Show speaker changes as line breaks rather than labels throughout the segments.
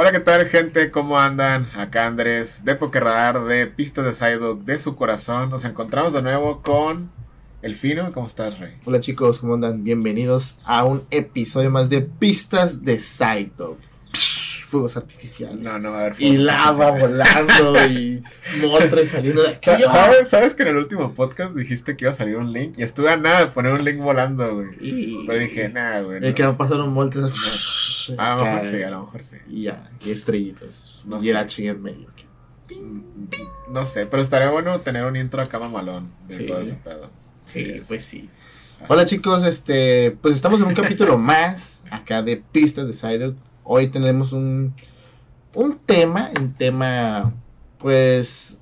Hola, ¿qué tal, gente? ¿Cómo andan? Acá Andrés, de Pokerradar, de Pistas de Psyduck, de su corazón. Nos encontramos de nuevo con El Fino. ¿Cómo estás, Rey?
Hola chicos, ¿cómo andan? Bienvenidos a un episodio más de Pistas de Psyduck. Fuegos artificiales.
No, no va a haber
Y lava volando y montres saliendo de aquí.
Sa- ¿Sabes, ¿Sabes que en el último podcast dijiste que iba a salir un link? Y estuve a nada de poner un link volando, güey.
Y...
Pero dije, nada, güey. No.
que va a pasar un montes
A lo mejor sí, a lo mejor sí.
Y ya, y estrellitas.
No
y el H en medio.
No sé, pero estaría bueno tener un intro acá mamalón de
Sí.
todo ese pedo.
Sí, pues sí.
Así
Hola
es.
chicos, este, pues estamos en un capítulo más acá de Pistas de Psyduck. Hoy tenemos un, un tema, un tema, pues,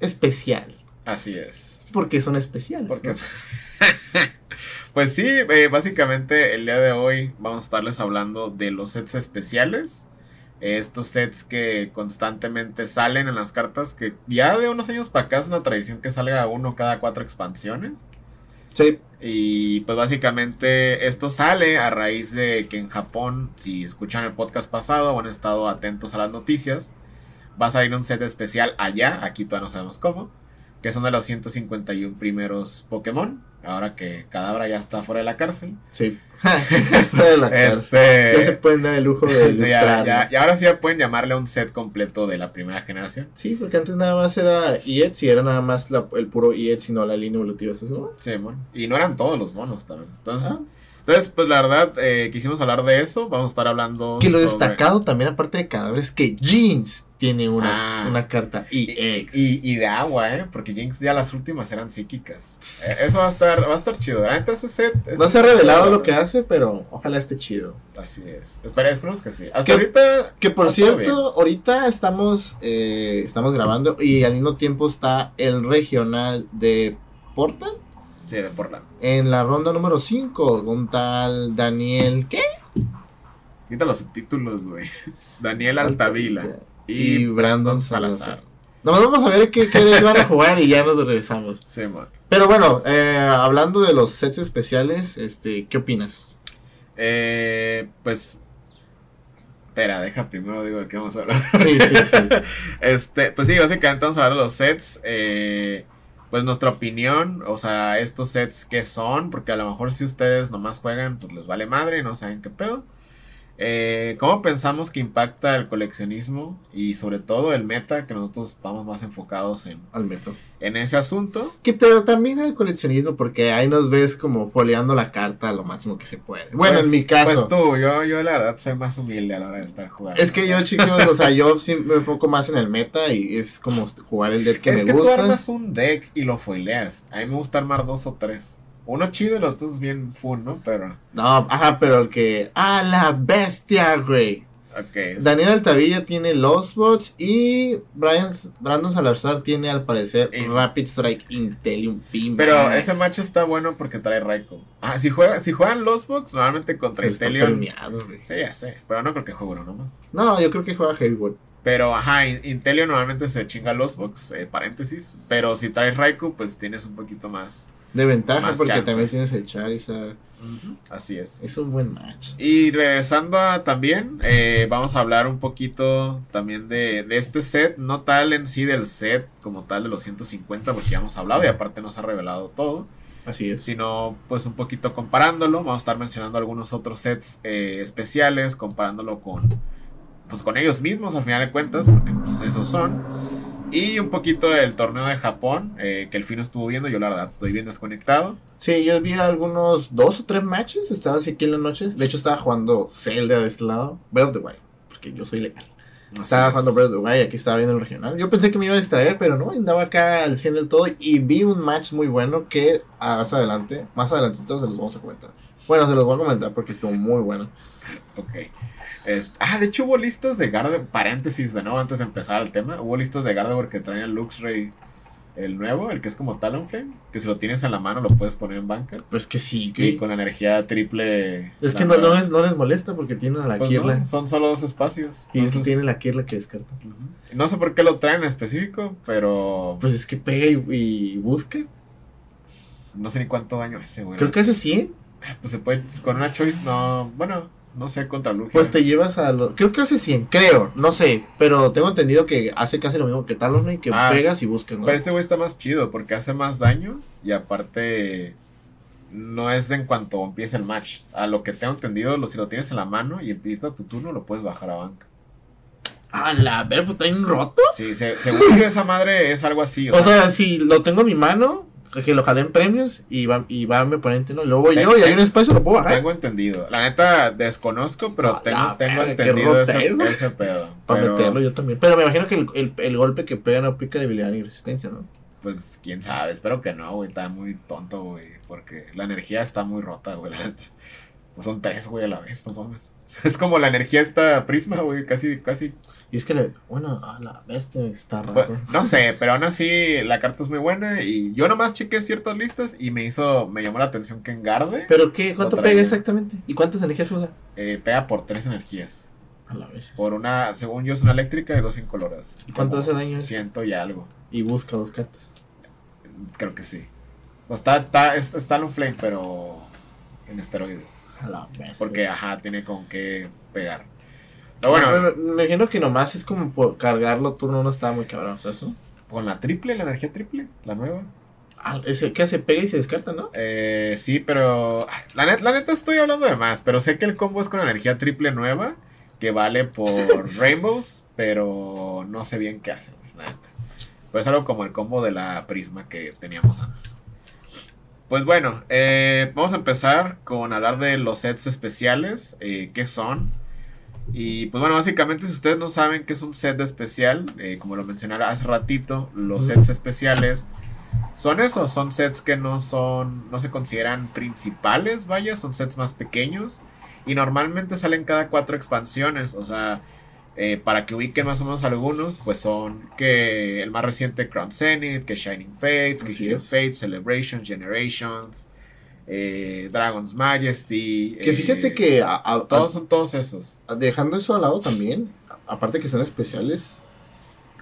especial.
Así es.
Porque son especiales.
Porque...
¿no?
pues sí, eh, básicamente el día de hoy vamos a estarles hablando de los sets especiales. Eh, Estos sets que constantemente salen en las cartas, que ya de unos años para acá es una tradición que salga uno cada cuatro expansiones.
Sí,
Y pues básicamente esto sale a raíz de que en Japón, si escuchan el podcast pasado o han estado atentos a las noticias, va a salir un set especial allá, aquí todavía no sabemos cómo, que son de los 151 primeros Pokémon, ahora que Cadabra ya está fuera de la cárcel.
sí. Fuera de la cárcel. Ya se
Este...
pueden dar el lujo de
sí, ya- y ahora sí ya pueden llamarle a un set completo de la primera generación.
Sí, porque antes nada más era EX y era nada más la- el puro EX y no la línea evolutiva. ¿estás seguro?
Sí, bueno. Y no eran todos los monos también. Entonces,
Ah.
Entonces pues la verdad, eh, quisimos hablar de eso. Vamos a estar hablando.
Que lo
sobre-
destacado también, aparte de cadáveres, que Jeans tiene una,
Ah.
una carta EX.
Y, y de agua, ¿eh? Porque Jinx ya las últimas eran psíquicas. Eh, eso va a estar, va a estar chido. Neta, ese set.
no se ha revelado lo que hace, pero ojalá esté chido.
Así es. Espera, esperemos que sí. Hasta
Que-
ahorita.
Que por cierto,
bien.
ahorita estamos, eh, estamos grabando y al mismo tiempo está el regional de Portland
Sí, de Portland.
en la ronda número 5 con tal Daniel ¿qué?
Quita los subtítulos, güey. Daniel Altavila.
y,
Y,
Brandon
Salazar.
Nomás vamos a ver qué, qué van a jugar y ya nos regresamos.
Sí, man.
Pero bueno, eh, hablando de los sets especiales, este, ¿qué opinas?
Eh, pues. Espera, deja primero digo de qué vamos a hablar.
Sí, sí, sí.
Este, pues sí, básicamente vamos a hablar de los sets. eh, pues nuestra opinión, o sea, estos sets que son, porque a lo mejor si ustedes nomás juegan, pues les vale madre y no saben qué pedo. Eh, ¿Cómo pensamos que impacta el coleccionismo y sobre todo el meta, que nosotros vamos más enfocados en,
Al meto.
en ese asunto?
Que pero también al coleccionismo, porque ahí nos ves como foleando la carta lo máximo que se puede. Bueno,
Pues-
en mi caso.
Pues tú, yo, yo la verdad soy más humilde a la hora de estar jugando.
Es que yo, chicos, o sea, yo sí me enfoco más en el meta y es como jugar el deck que
es
me
que tú
gusta.
armas un deck y lo foileas. A mí me gusta armar dos o tres. Uno chido y los otros bien fun, ¿no? Pero,
No, ajá, pero el que. ¡Ah, la bestia, güey!
ok.
Daniel Altavilla tiene los bots y Brian, Brandon Salazar tiene al parecer Rapid Strike Intellium Beam.
Pero ese match está bueno porque trae Raiko. Ah, si, juega, si juegan los box, normalmente contra
está
Intelion.
premiado, güey.
Sí, ya sé. Pero no creo que juegue uno nomás.
No, yo creo que juega Heavyweight.
Pero, ajá, In- Intelion normalmente se chinga los box, eh, paréntesis. Pero si traes Raikou, pues tienes un poquito más.
De ventaja porque
chance.
también tienes el Charizard.
Así es.
Es un buen match.
Y regresando a también, eh, vamos a hablar un poquito también de, de este set, no tal en sí del set como tal de los 150, porque ya hemos hablado y aparte nos ha revelado todo,
Así es.
sino pues un poquito comparándolo, vamos a estar mencionando algunos otros sets eh, especiales, comparándolo con, pues con ellos mismos al final de cuentas, porque pues esos son. Y un poquito del torneo de Japón, eh, que el fin estuvo viendo, yo la verdad estoy bien desconectado.
Sí, yo vi algunos dos o tres matches. Estaba así aquí en la noche. De hecho, estaba jugando Zelda de este lado. Breath of the Wild. Porque yo soy legal. Estaba
Así
jugando
es.
Breath of the Wild aquí estaba viendo el regional. Yo pensé que me iba a distraer, pero no. Andaba acá al 100 del todo. Y vi un match muy bueno que ah, más adelante, más adelantito se los vamos a comentar. Bueno, se los voy a comentar porque estuvo muy bueno.
Ok. Este, ah, de hecho hubo listas de Gardevoir, paréntesis de nuevo antes de empezar el tema, hubo listas de Gardevoir que traían Luxray el nuevo, el que es como Talonflame, que si lo tienes en la mano lo puedes poner en banca
Pues que sí,
y
que.
con energía triple.
Es que no, les, no les molesta porque tienen a la
Pues
Kirla.
no, son solo dos espacios.
y es que
entonces-
tiene la Kirla que descarta.
No sé por qué lo traen en específico, pero
Pues es que pega y, y busca.
no sé ni cuánto daño hace, güey.
Creo que hace 100.
Pues se puede, con una choice, no, bueno, no sé, contra Lugia.
Pues te llevas a lo... Creo que hace 100, creo, no sé. Pero tengo entendido que hace casi lo mismo que Talonflame, que
Ah,
pegas y buscas, ¿no?
Pero este güey está más chido porque hace más daño y aparte no es en cuanto empieza el match. A lo que tengo entendido, lo, si lo tienes en la mano y empieza tu turno, lo puedes bajar a banca.
Ah, la ver, pues está en roto.
Sí, se- según yo esa madre es algo así.
O sea, si lo tengo en mi mano, que lo jalé en premios y va, y va mi oponente, ¿no? Y luego yo y hay un espacio, lo puedo bajar.
tengo entendido. La neta desconozco, pero
A
tengo,
la
tengo entendido ese, ese pedo.
Para
Pero,
meterlo yo también. Pero me imagino que el, el, el golpe que pega no aplica debilidad ni resistencia, ¿no?
Pues quién sabe, espero que no, güey. Está muy tonto, güey. Porque la energía está muy rota, güey, la neta. Pues son tres, güey, a la vez, no mames. Es como la energía esta prisma, güey, casi, casi.
Y es que, le, bueno, a la bestia está raro.
Bueno, no sé, pero aún así la carta es muy buena. Y yo nomás chequé ciertas listas y me hizo, me llamó la atención que en Garde
¿Pero qué? ¿Cuánto pega exactamente? ¿Y cuántas energías usa?
eh, pega por tres energías.
A la vez.
Por una, según yo, es una eléctrica y dos incoloras.
¿Y cuánto hace daño?
Ciento y algo.
Y busca dos cartas.
Creo que sí. O sea, está, está, es- está en un flame, pero en esteroides.
A la bestia.
Porque, ajá, tiene con qué pegar. Pero bueno,
Bueno, me imagino que nomás es como por cargarlo turno no está muy cabrón, no?
con la triple, la energía triple, la nueva.
Ah, ese, ¿Qué hace? Pega y se descarta, ¿no?
Eh, sí, pero. La, net- la neta estoy hablando de más. Pero sé que el combo es con energía triple nueva. Que vale por Rainbows. Pero no sé bien qué hace, la neta. Pues algo como el combo de la prisma que teníamos antes. Pues bueno, eh, vamos a empezar con hablar de los sets especiales. Eh, ¿Qué son? Y pues bueno, básicamente si ustedes no saben qué es un set especial, eh, como lo mencioné hace ratito, los sets especiales son eso, son sets que no son, no se consideran principales, vaya, son sets más pequeños y normalmente salen cada cuatro expansiones, o sea, eh, para que ubiquen más o menos algunos, pues son que el más reciente Crown Zenith, que Shining Fates, que
es.
Fates, Celebration, Generations, eh, Dragon's Majesty.
Que
eh,
fíjate que a- a-
todos son todos esos.
dejando eso al lado también, aparte que son especiales,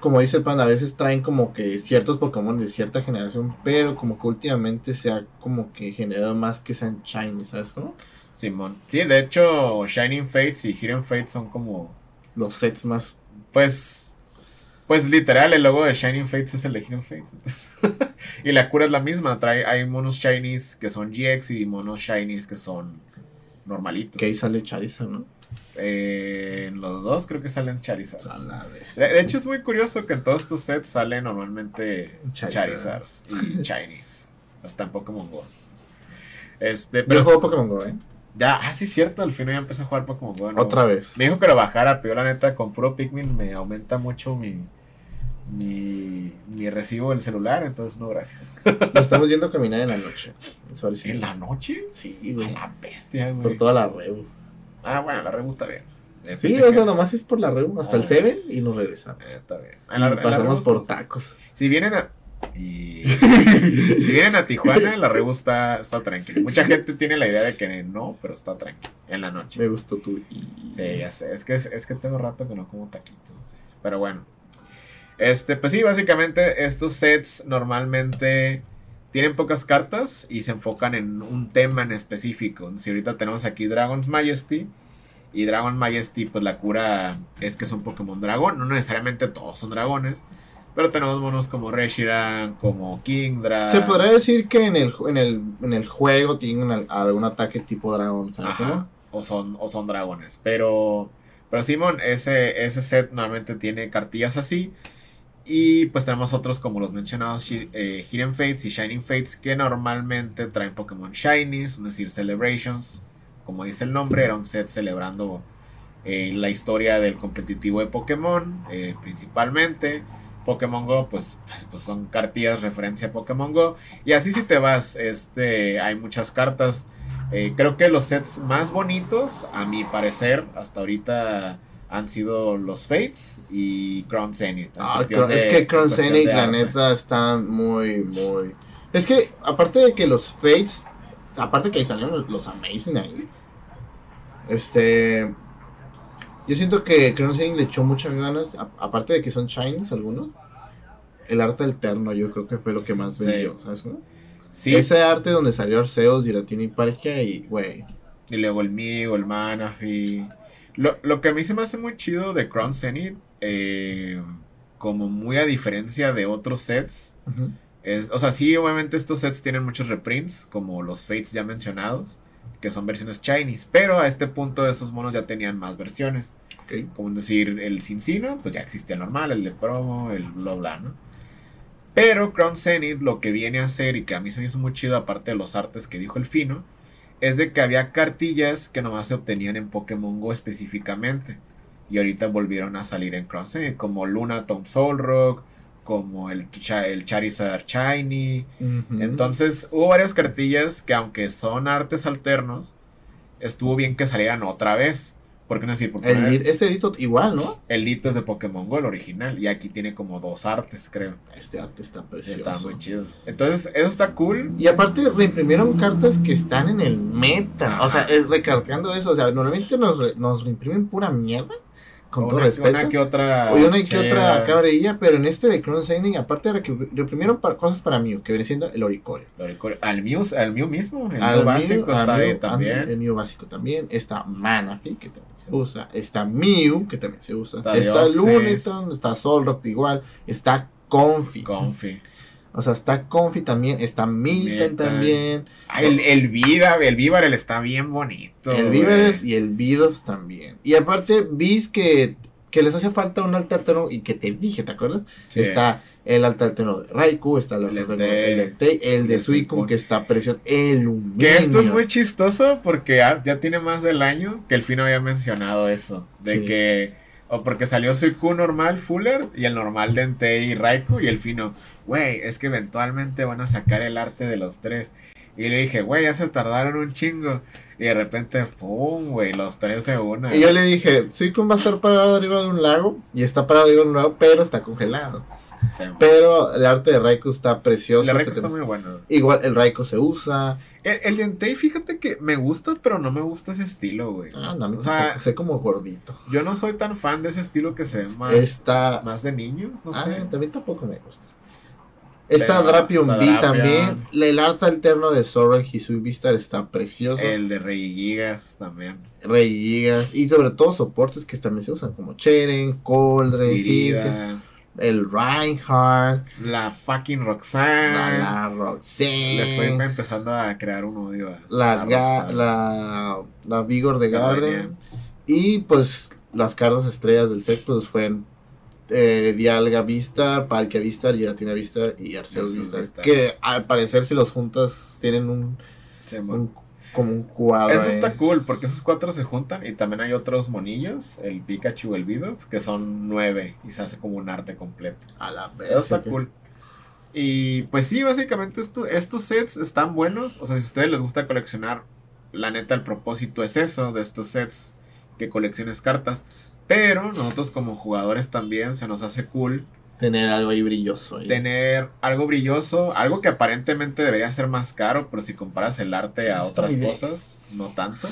como dice el pan, a veces traen como que ciertos Pokémon de cierta generación, pero como que últimamente se ha como que generado más que sean shiny, ¿sabes? cómo?
Simón. Sí, de hecho, Shining Fates y Hidden Fates son como
Los sets más...
Pues, pues literal, el logo de Shining Fates es el de Hidden Fates. entonces. y la cura es la misma. Trae, hay monos shinies que son GX y monos shinies que son normalitos.
Que ahí sale Charizard, ¿no?
Eh, en los dos creo que salen Charizards.
A la vez.
De, de hecho, es muy curioso que en todos estos sets salen normalmente
Charizard.
Charizards y Shinies. Hasta en Pokémon Go. Este,
Yo
pero
juego Pokémon Go, ¿eh?
Ya, ah, sí, cierto. Al fin ya empecé a jugar Pokémon Go. nuevo.
Otra vez.
Me dijo que lo bajara, pero yo la neta con puro Pikmin me aumenta mucho mi, mi, mi recibo del celular, entonces no, gracias.
Lo estamos yendo a caminar en la noche. Sí.
¿En la noche?
Sí,
A
güey.
la bestia, güey.
Por toda la Rebu.
Ah, bueno, la Rebu está bien. Eh,
Sí, o
que-
sea, nomás es por la Rebu hasta el
Ah.
7 y nos regresamos.
eh, está bien. La-
pasamos por tacos.
Si vienen a... y- si vienen a Tijuana, la Rebu está, está tranquila. Mucha gente tiene la idea de que no, pero está tranquila. En la noche.
Me gustó tu y.
Sí, ya sé. Es que, es que tengo rato que no como taquitos. Pero bueno. Este, pues sí, básicamente estos sets normalmente tienen pocas cartas y se enfocan en un tema en específico. Si ahorita tenemos aquí Dragon's Majesty. Y Dragon Majesty, pues la cura es que es un Pokémon dragón. No necesariamente todos son dragones. Pero tenemos monos como Reshiram, como Kingdra.
Se podría decir que en el, en el, en el juego tienen al- algún ataque tipo dragón, ¿sabes?
Ajá, o son, o son dragones. Pero, pero Simón, ese, ese set normalmente tiene cartillas así. Y pues tenemos otros como los mencionados eh, Hidden Fates y Shining Fates que normalmente traen Pokémon Shinies, es decir, Celebrations. Como dice el nombre, era un set celebrando eh, la historia del competitivo de Pokémon, eh, principalmente. Pokémon Go, pues, pues, pues son cartillas referencia a Pokémon Go. Y así si te vas, este, hay muchas cartas. Eh, creo que los sets más bonitos, a mi parecer, hasta ahorita han sido los Fates y Crown Zenith. en
Ah, es que Crown Zenith, la neta, está muy, muy. Es que, aparte de que los Fates, aparte que ahí salieron los Amazing ahí, este. Yo siento que Crown Zenith le echó muchas ganas, a- aparte de que son Shinies algunos. El arte alterno, yo creo que fue lo que más
Sí.
vendió, ¿sabes cómo? Sí. Ese arte donde salió Arceus, Giratina y Parque y, güey.
Y luego el Migo, el Manafi. Lo, lo, que a mí se me hace muy chido de Crown Zenith, eh, como muy a diferencia de otros sets, es, o sea, sí, obviamente estos sets tienen muchos reprints, como los Fates ya mencionados, que son versiones Chinese, pero a este punto esos monos ya tenían más versiones. Como decir, el Cincino, pues ya existía normal, el de promo, el bla bla, ¿no? Pero Crown Zenith lo que viene a hacer, y que a mí se me hizo muy chido, aparte de los artes que dijo el Fino, es de que había cartillas que nomás se obtenían en Pokémon Go específicamente. Y ahorita volvieron a salir en Crown Zenith, como Luna Tom Rock como el, el Charizard Shiny. Entonces hubo varias cartillas que aunque son artes alternos, estuvo bien que salieran otra vez. ¿Por qué no decir? Porque
este edito igual, ¿no?
El dito es de Pokémon Go, el original. Y aquí tiene como dos artes, creo.
Este arte está precioso.
Está muy chido. Entonces, eso está cool.
Y aparte, reimprimieron cartas que están en el meta. O sea, es recarteando eso. O sea, normalmente nos, nos reimprimen pura mierda con todo respeto.
Una que otra.
O una que otra cabrilla, pero en este de Crown Sending, aparte de que reprimieron cosas para Mew, que viene siendo el Oricorio.
Al Mew, al Mew mismo, el al Mew básico está ahí también.
El Mew básico también. Está Manaphy, que también se usa. Está Mew, que también se usa. Está, Luneton, está Solrock igual. Está Confi.
Confi.
O sea, está Confi también, está Milton, también.
Ah, el, el Vida, el está bien bonito.
El Víbar y el Vidos también. Y aparte, vis que, que les hace falta un alta alterno y que te dije, ¿te acuerdas? Está el alta alterno de Raikou, está el, el, de, el de Suicune, que está precioso. El
Que esto es muy chistoso porque ya, ya, tiene más del año que el fin había mencionado eso. De que o porque salió Suicune normal, Fuller, y el normal de Entei y Raikou, y el fino, güey, es que eventualmente van a sacar el arte de los tres. Y le dije, güey, ya se tardaron un chingo. Y de repente, ¡pum! güey, los tres se unen.
Y yo le dije, Suicune va a estar parado arriba de un lago, y está parado arriba de un lago, pero está congelado. pero el arte de Raikou está precioso.
El Raikou está muy bueno.
Igual el Raikou se usa.
El, el fíjate que me gusta, pero no me gusta ese estilo, güey.
Ah, no, o sea, sé como gordito.
Yo no soy tan fan de ese estilo que se ve más, más de niños, no ah, sé.
También tampoco me gusta. Está Drapion B también. El arte alterno de Sorrel Hisui Vistar está precioso.
El de Rey Gigas también.
Rey Gigas. Y sobre todo soportes que también se usan como Cheren, Coldre, el Reinhardt,
la fucking Roxanne,
la, la Roxanne.
Le estoy empezando a crear un odio.
la, la, la, Vigor de Garden. Y pues las cartas estrellas del set pues fueron eh, Dialga Vistar, Palkia Vistar, Giratina Vistar y Arceus Vistar, Que al parecer si los juntas tienen un, un como un cuadro.
Eso está cool, porque esos cuatro se juntan y también hay otros monillos, el Pikachu, el Bidoof, que son nueve y se hace como un arte completo.
A la vez.
Eso está cool. Y pues sí, básicamente estos sets están buenos. O sea, si a ustedes les gusta coleccionar, la neta, el propósito es eso de estos sets, que colecciones cartas. Pero nosotros como jugadores también se nos hace cool
Tener algo ahí brilloso.
Tener algo brilloso, algo que aparentemente debería ser más caro, pero si comparas el arte a otras cosas, no tanto.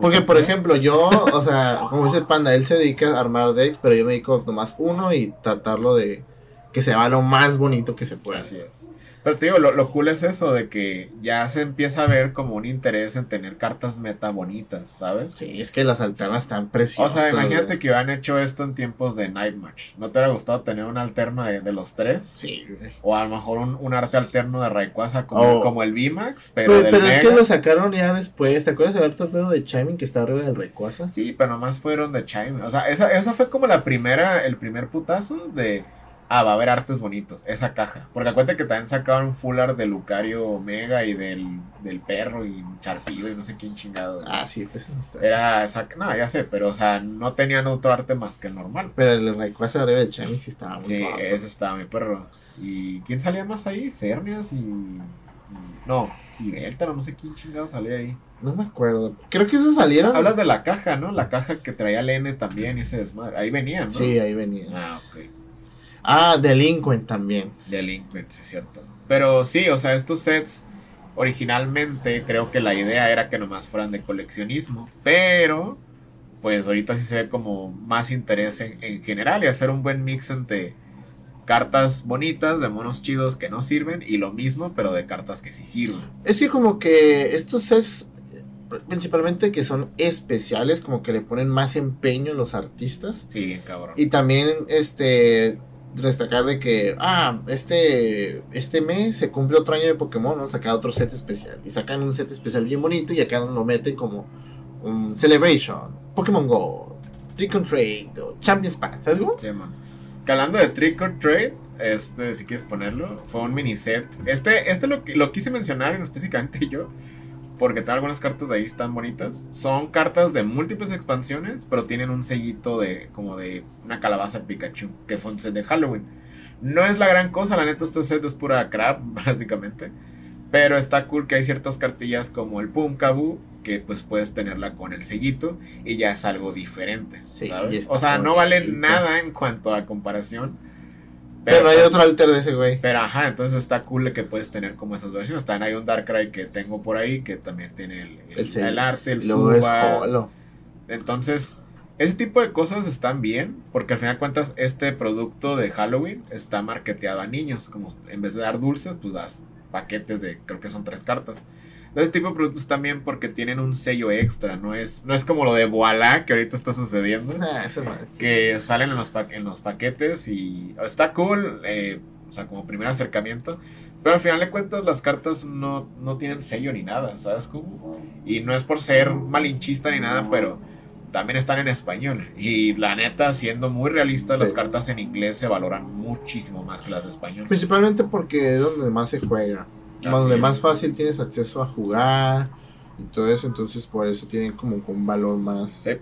Porque, por ejemplo, yo, o sea, como dice el panda, él se dedica a armar decks, pero yo me dedico nomás uno y tratarlo de que se va lo más bonito que se pueda.
Así es. Pero te digo, lo, cool es eso, de que ya se empieza a ver como un interés en tener cartas meta bonitas, ¿sabes?
Sí, es que las alternas están preciosas.
O sea, imagínate que hubieran hecho esto en tiempos de Night Match. ¿No te hubiera gustado tener un alterno de, los tres?
Sí,
O a lo mejor un, arte alterno de Rayquaza como, como el VMAX, pero,
pero, pero es que lo sacaron ya después. ¿Te acuerdas del arte alterno de Chiming que está arriba del Rayquaza?
Sí, pero nomás fueron de Chiming. O sea, esa, esa fue como la primera, el primer putazo de ah, va a haber artes bonitos, esa caja. Porque acuérdate que también sacaron full art de Lucario Omega y del, del perro y Charpido y no sé quién chingado.
Ah, sí, este
Era esa, no, ya sé, pero o sea, no tenían otro arte más que el normal.
Pero el Rayquaza arriba de Chami sí estaba muy
Sí, ese estaba mi perro. ¿Y quién salía más ahí? Cernias y, no, y Beltaro, no sé quién chingado salía ahí.
No me acuerdo. Creo que eso salieron.
Hablas de la caja, ¿no? La caja que traía el N también y ese desmadre. Ahí venían, ¿no?
Sí, ahí venían.
Ah, ok.
Ah, Delinquent también.
Delinquent, sí es cierto. Pero sí, o sea, estos sets originalmente creo que la idea era que nomás fueran de coleccionismo. Pero, pues ahorita sí se ve como más interés en, general y hacer un buen mix entre cartas bonitas de monos chidos que no sirven y lo mismo, pero de cartas que sí sirven.
Es que como que estos sets, principalmente que son especiales, como que le ponen más empeño los artistas.
Sí, bien cabrón.
Y también, este, destacar de que, ah, este, este mes se cumple otro año de Pokémon, ¿no? Saca otro set especial. Y sacan un set especial bien bonito y acá lo meten como un Celebration, Pokémon Go, Trick or Trade Champions Pack, ¿sabes cómo?
Sí, man. De Trick or Trade, este, si quieres ponerlo, fue un mini set. Este, este lo, lo quise mencionar específicamente yo, porque tengo algunas cartas de ahí están bonitas. Son cartas de múltiples expansiones, pero tienen un sellito de como de una calabaza de Pikachu, que fue un set de Halloween. No es la gran cosa, la neta, este set es pura crap, básicamente. Pero está cool que hay ciertas cartillas como el Pum Kabu, que pues puedes tenerla con el sellito y ya es algo diferente.
Sí,
O sea, no vale
bonito.
nada en cuanto a comparación.
Pero, hay
pues,
otro alter de ese güey.
pero ajá, entonces está cool que puedes tener como esas versiones. También hay un Darkrai que tengo por ahí que también tiene el, el,
El sello.
el arte, el Suba. Entonces, ese tipo de cosas están bien, porque al final de cuentas este producto de Halloween está marketeado a niños, como en vez de dar dulces, pues das paquetes de, creo que son tres cartas. Ese tipo de productos también porque tienen un sello extra, no es, no es como lo de Voilà que ahorita está sucediendo,
Ah, madre.
que salen en los, pa- en los paquetes y está cool, eh, o sea, como primer acercamiento, pero al final de cuentas las cartas no, no tienen sello ni nada, ¿sabes cómo? Y no es por ser malinchista ni nada, pero también están en español. Y la neta, siendo muy realistas, las
Sí.
cartas en inglés se valoran muchísimo más que las de español.
Principalmente porque es donde más se juega.
Así
donde
es.
más fácil tienes acceso a jugar y todo eso. Entonces, por eso tienen como un valor más
Sí.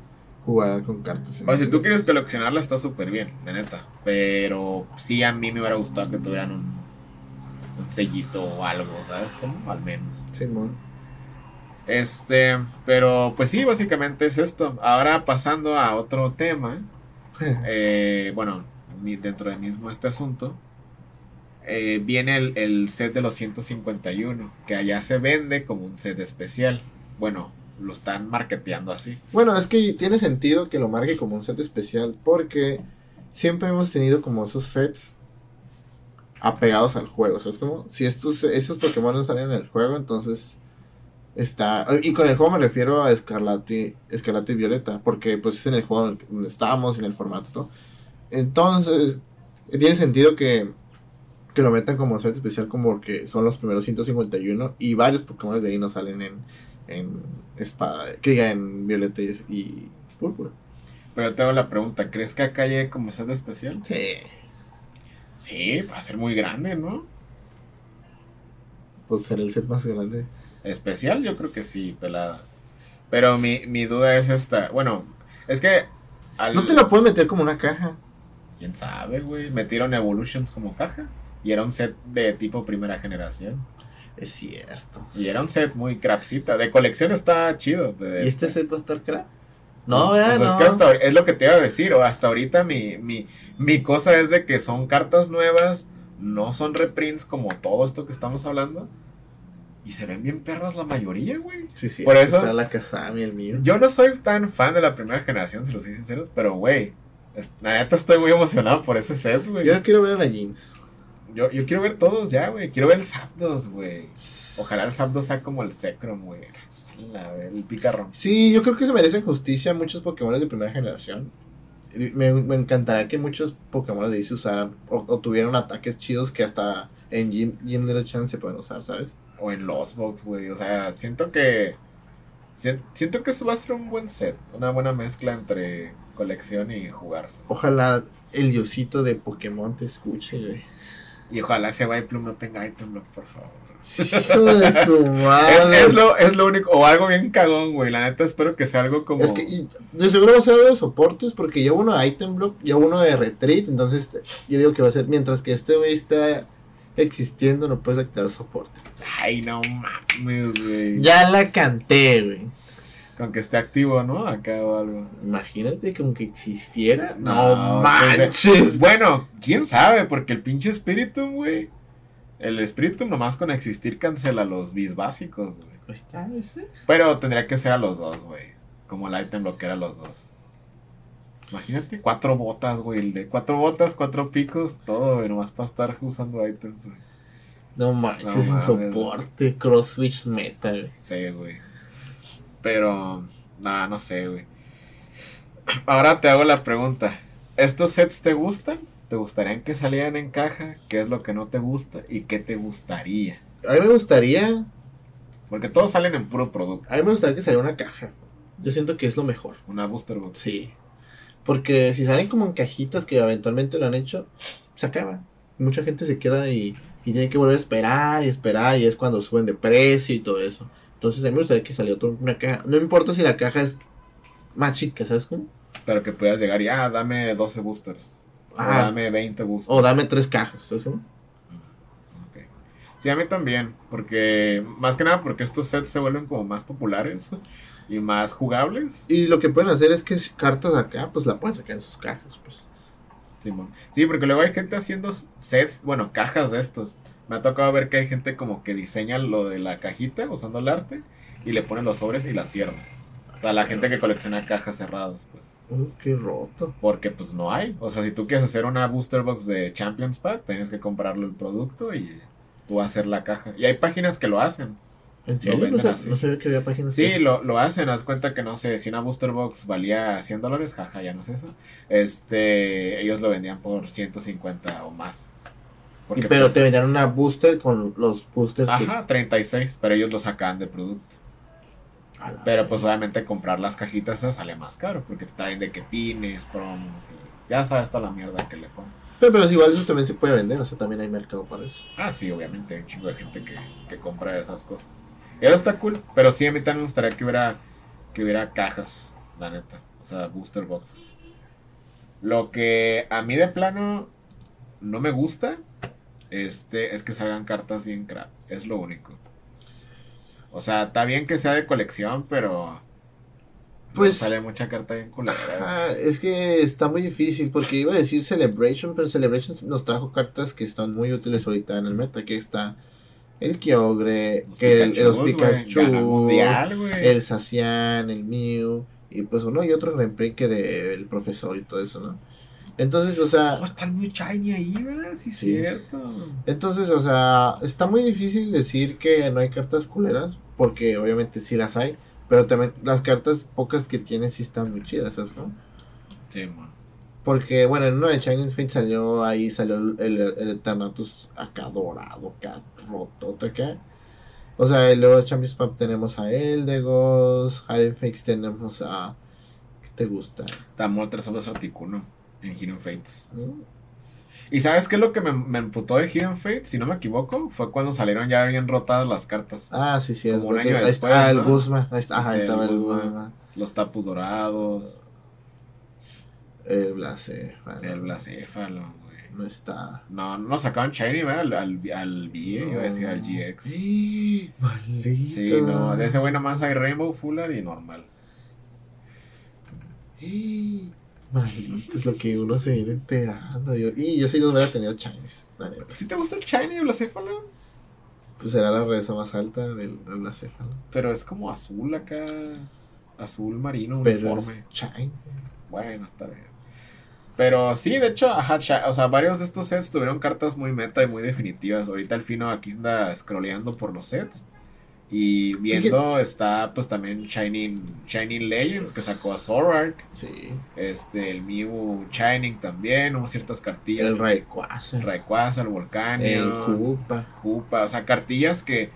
jugar con cartas. en
O sea, si tú quieres coleccionarla, está súper bien, la neta. Pero sí, a mí me hubiera gustado que tuvieran un, un sellito o algo, ¿sabes? Como al menos.
Simón.
Este, pero pues sí, básicamente es esto. Ahora pasando a otro tema, eh, bueno, dentro de mismo este asunto, eh, viene el, el set de los 151, que allá se vende como un set especial. Bueno, lo están marketeando así.
Bueno, es que tiene sentido que lo marque como un set especial porque siempre hemos tenido como esos sets apegados al juego. ¿Sabes cómo? Si estos, esos Pokémon no salen en el juego, entonces está... Y con el juego me refiero a Escarlate, y Violeta, porque pues es en el juego donde estábamos, en el formato. Entonces, tiene sentido que, que lo metan como set especial como porque son los primeros 151 y varios Pokémon de ahí no salen en, en espada, que diga en violeta y, y púrpura.
Pero te hago la pregunta, ¿crees que acá llegue como set especial?
Sí.
Sí, va a ser muy grande, ¿no?
Pues será el set más grande.
Especial, yo creo que sí, pelada. Pero mi, mi duda es esta. Bueno, es que. al-
No te lo puedes meter como una caja.
Quién sabe, güey. Metieron Evolutions como caja. Y era un set de tipo primera generación.
Es cierto.
Y era un set muy crapsita. De colección está chido. de-
¿Y este set va a estar crack? No,
Pues,
vea,
pues
no.
Es, que hasta es lo que te iba a decir. O hasta ahorita mi, mi, mi cosa es de que son cartas nuevas. No son reprints como todo esto que estamos hablando. Y se ven bien perras la mayoría, güey.
Sí, sí.
Por eso
está
es-
la Kazami, el mío.
Yo no soy tan fan de la primera generación, si lo soy sinceros, pero güey, la neta estoy muy emocionado por ese set, güey.
Yo quiero ver a la jeans.
Yo, yo quiero ver todos ya, güey. Quiero ver el Zapdos, güey. Ojalá el Zapdos sea como el Zekrom, güey. El picarrón.
Sí, yo creo que se merecen justicia muchos Pokémon de primera generación. Me, me encantaría que muchos Pokémon de ahí se usaran o, o tuvieran ataques chidos que hasta en Gym, Gym Little Chance se pueden usar, ¿sabes?
O en Lost Box, güey. O sea, siento que. sien- Siento que eso va a ser un buen set. Una buena mezcla entre colección y jugarse.
Ojalá el diosito de Pokémon te escuche, güey.
Y ojalá ese Viplum no tenga item block, por favor.
Hijo de su madre.
Es, es lo, es lo único. O algo bien cagón, güey. La neta espero que sea algo como.
Es que y- de seguro va a ser de soportes porque ya uno de Item Block, ya uno de Retreat, entonces yo digo que va a ser mientras que este güey está existiendo no puedes activar soporte.
Ay, no mames, güey.
Ya la canté, güey.
Con que esté activo, ¿no? Acá o algo.
Imagínate como que existiera.
No,
No,
pues,
manches.
Bueno, quién sabe, porque el pinche Spiritum, güey. El Spiritum nomás con existir cancela los bis básicos, güey.
Está, ¿viste?
Pero tendría que ser a los dos, güey. Como el item bloquear a los dos. Imagínate, cuatro botas, güey. El de cuatro botas, cuatro picos, todo, güey. Nomás para estar usando items, güey.
No manches,
No mames,
soporte. Cross Switch Meta, güey.
Sí, güey. Pero, nada, no sé, güey. Ahora te hago la pregunta. ¿Estos sets te gustan? ¿Te gustarían que salieran en caja? ¿Qué es lo que no te gusta? ¿Y qué te gustaría?
A mí me gustaría.
Porque todos salen en puro producto.
A mí me gustaría que saliera una caja. Yo siento que es lo mejor.
Una booster box.
Sí. Porque si salen como en cajitas que eventualmente lo han hecho, se acaba. Mucha gente se queda y, y tiene que volver a esperar y esperar. Y es cuando suben de precio y todo eso. Entonces a mí me gustaría que saliera otra- una caja. No importa si la caja es más chica, ¿sabes cómo?
Pero que puedas llegar y, ah, dame 12 boosters. O dame 20 boosters.
O dame tres cajas, ¿sabes cómo?
Ok. Sí, a mí también, porque más que nada porque estos sets se vuelven como más populares y más jugables.
Y lo que pueden hacer es que si cartas acá, pues la pueden sacar en sus cajas, pues.
Simón. Sí, porque luego hay gente haciendo sets, bueno, cajas de estos. Me ha tocado ver que hay gente como que diseña lo de la cajita usando el arte y le pone los sobres y la cierra. O sea, la gente que colecciona cajas cerradas, pues.
Uh, qué roto.
Porque pues no hay. O sea, si tú quieres hacer una booster box de Champions Pack, tienes que comprarlo el producto y tú hacer la caja. Y hay páginas que lo hacen.
¿En serio? No, no sabía que había páginas.
Sí,
que-
lo, lo hacen. Haz cuenta que no sé, si una booster box valía 100 dólares, jaja, ya no sé eso. Este, ellos lo vendían por 150 o más. Porque,
pero
pues,
te vendían una booster con los boosters que.
Ajá, 36, pero ellos lo sacan de producto. Pero pues obviamente comprar las cajitas esas sale más caro, porque traen de que pines, promos y ya sabes toda la mierda que le ponen.
Pero, pero igual eso también se puede vender, o sea, también hay mercado para eso.
Ah, sí, obviamente hay un chingo de gente que, que compra esas cosas. Eso está cool, pero sí a mí también me gustaría que hubiera, que hubiera cajas, la neta. O sea, booster boxes. Lo que a mí de plano no me gusta este, es que salgan cartas bien crap. Es lo único. O sea, está bien que sea de colección, pero...
Pues-
Sale mucha carta bien culera.
Es que está muy difícil, porque iba a decir Celebration, pero Celebration nos trajo cartas que están muy útiles ahorita en el meta, que está el Kyogre,
Los
que el,
Pikachus,
los Pikachu,
el mundial,
el Sacian, el Mew, y pues uno y otro replique del profesor y todo eso, ¿no? Entonces, o sea,
Oh, está el Mew Shiny ahí, ¿verdad? Sí,
Sí.
cierto.
entonces, o sea, está muy difícil decir que no hay cartas culeras, porque obviamente sí las hay, pero también las cartas pocas que tienen sí están muy chidas, ¿sabes? no?
Sí, man.
Porque, bueno, en uno de Chinese Fate salió ahí, salió el, el, el Eternatus acá dorado, acá rotote acá. O sea, y luego Champions Pub tenemos a Eldegos, Hidden Fakes tenemos a... ¿Qué te gusta?
Tamol tres sobres Articuno en Hidden Fates.
¿no?
¿Y sabes qué es lo que me, me emputó de Hidden Fates? Si no me equivoco, fue cuando salieron ya bien rotadas las cartas.
Ah, sí, sí. es
Como un
porque-
año
ahí
después,
está el
¿no?
Guzma. Ahí está, ajá, ahí
Sí,
estaba
el. Guzma. Los tapus dorados,
El Blacéfalo.
el Blacéfalo, güey.
No está.
No, no sacaban Shiny, ¿verdad? Al, al, al VA, iba a decir al GX.
Sí, maldito.
Sí, no, de ese güey nomás hay Rainbow, Fuller y normal.
Maldito es lo que uno se viene enterando. Yo, y yo sí los hubiera tenido Chinese, la neta.
¿Sí te gusta el Shiny el Blacéfalo?
Pues será la reza más alta del, del Blacéfalo.
Pero es como azul acá. Azul marino,
Pero
uniforme.
Chine.
Bueno, está bien. Pero sí, de hecho, ajá, o sea, varios de estos sets tuvieron cartas muy meta y muy definitivas. Ahorita el Fino aquí anda scrolleando por los sets. Y viendo está pues también Shining, Shining Legends que sacó a Zoroark.
Sí.
Este, el Mew Shining también, hubo ciertas cartillas.
El Rayquaza.
el Rayquaza, el Volcánio.
El Koopa.
Jupa, o sea, cartillas que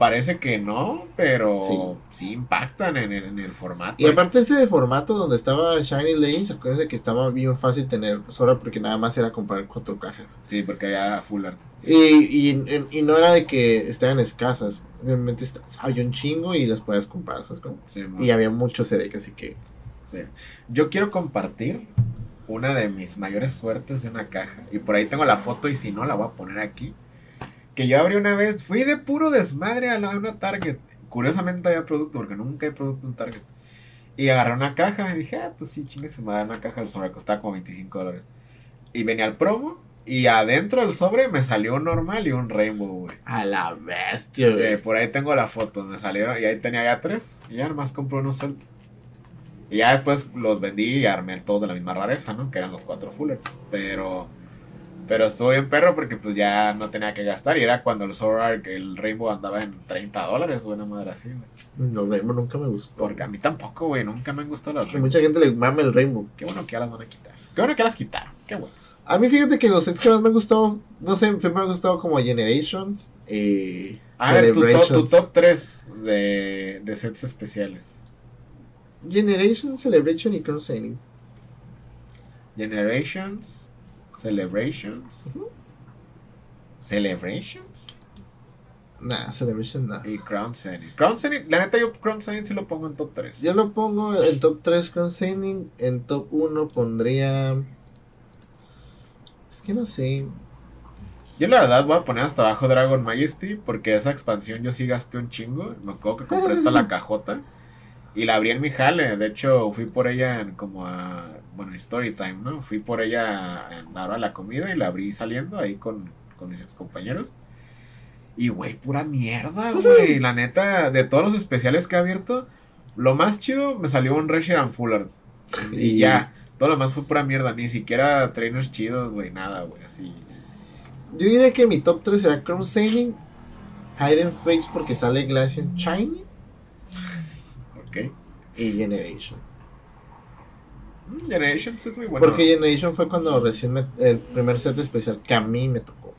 parece que no, pero sí,
Sí.
impactan en el, en el formato.
Y aparte este de formato donde estaba Shiny Lanes, acuérdense que estaba bien fácil tener solo porque nada más era comprar cuatro cajas.
Sí, porque había full art.
Y, y, y no era de que estaban escasas, realmente había un chingo y las podías comprar, ¿sabes cómo?
Sí.
Y había mucho CD, así que...
Sí. Yo quiero compartir una de mis mayores suertes de una caja. Y por ahí tengo la foto y si no la voy a poner aquí. Que yo abrí una vez, fui de puro desmadre a la- a una Target. Curiosamente había producto, porque nunca hay producto en Target. Y agarré una caja y dije, ah, pues sí, chingue su madre, una caja del sobre costaba como 25 dólares. Y venía el promo y adentro del sobre me salió un normal y un rainbow, güey.
A la bestia,
Eh,
güey.
por ahí tengo la foto, me salieron y ahí tenía ya tres. Y ya nomás compré uno suelto. Y ya después los vendí y armé todos de la misma rareza, ¿no? Que eran los cuatro Fullers. Pero. Pero estuvo bien perro porque pues ya no tenía que gastar. Y era cuando el Sword Arc, el Rainbow andaba en 30 dólares, buena madre así, güey.
No, Rainbow nunca me gustó.
Porque a mí tampoco, güey. Nunca me han gustado las
A
Rainbow.
mucha gente le mama el Rainbow.
Qué bueno que ya las van a quitar. Qué bueno que las quitaron. Qué bueno.
A mí fíjate que los sets que más me han gustado, no sé, me han gustado como Generations y
A ver, tu top, tu
Celebrations.
top 3 de, de sets especiales.
Generations, Celebration y Signing.
Generations, Celebrations, Celebrations
Nah, Celebration nah.
y Crown Zenith. Crown Zenith, la neta yo Crown Zenith sí lo pongo en top 3.
Yo lo pongo en top 3 Crown Signing, en top 1 pondría... Es que no sé.
Yo la verdad voy a poner hasta abajo Dragon Majesty porque esa expansión yo sí gasté un chingo. Me acuerdo que compré esta la cajota y la abrí en mi jale. De hecho, fui por ella en como a, bueno, story time, ¿no? Fui por ella en la hora de la comida y la abrí saliendo ahí con, con mis ex compañeros. Y güey, pura mierda, güey. La neta, de todos los especiales que he abierto, lo más chido me salió un Reshiram Fullard. Y
Y-
ya, todo lo más fue pura mierda. Ni siquiera trainers chidos, güey, nada, güey, así.
Yo diría que mi top 3 será Crown Signing, Hidden Fates porque sale Glacian Shiny
Ok.
y Generation.
Mm, Generations es muy bueno.
Porque Generation fue cuando recién me- el primer set especial que a mí me tocó.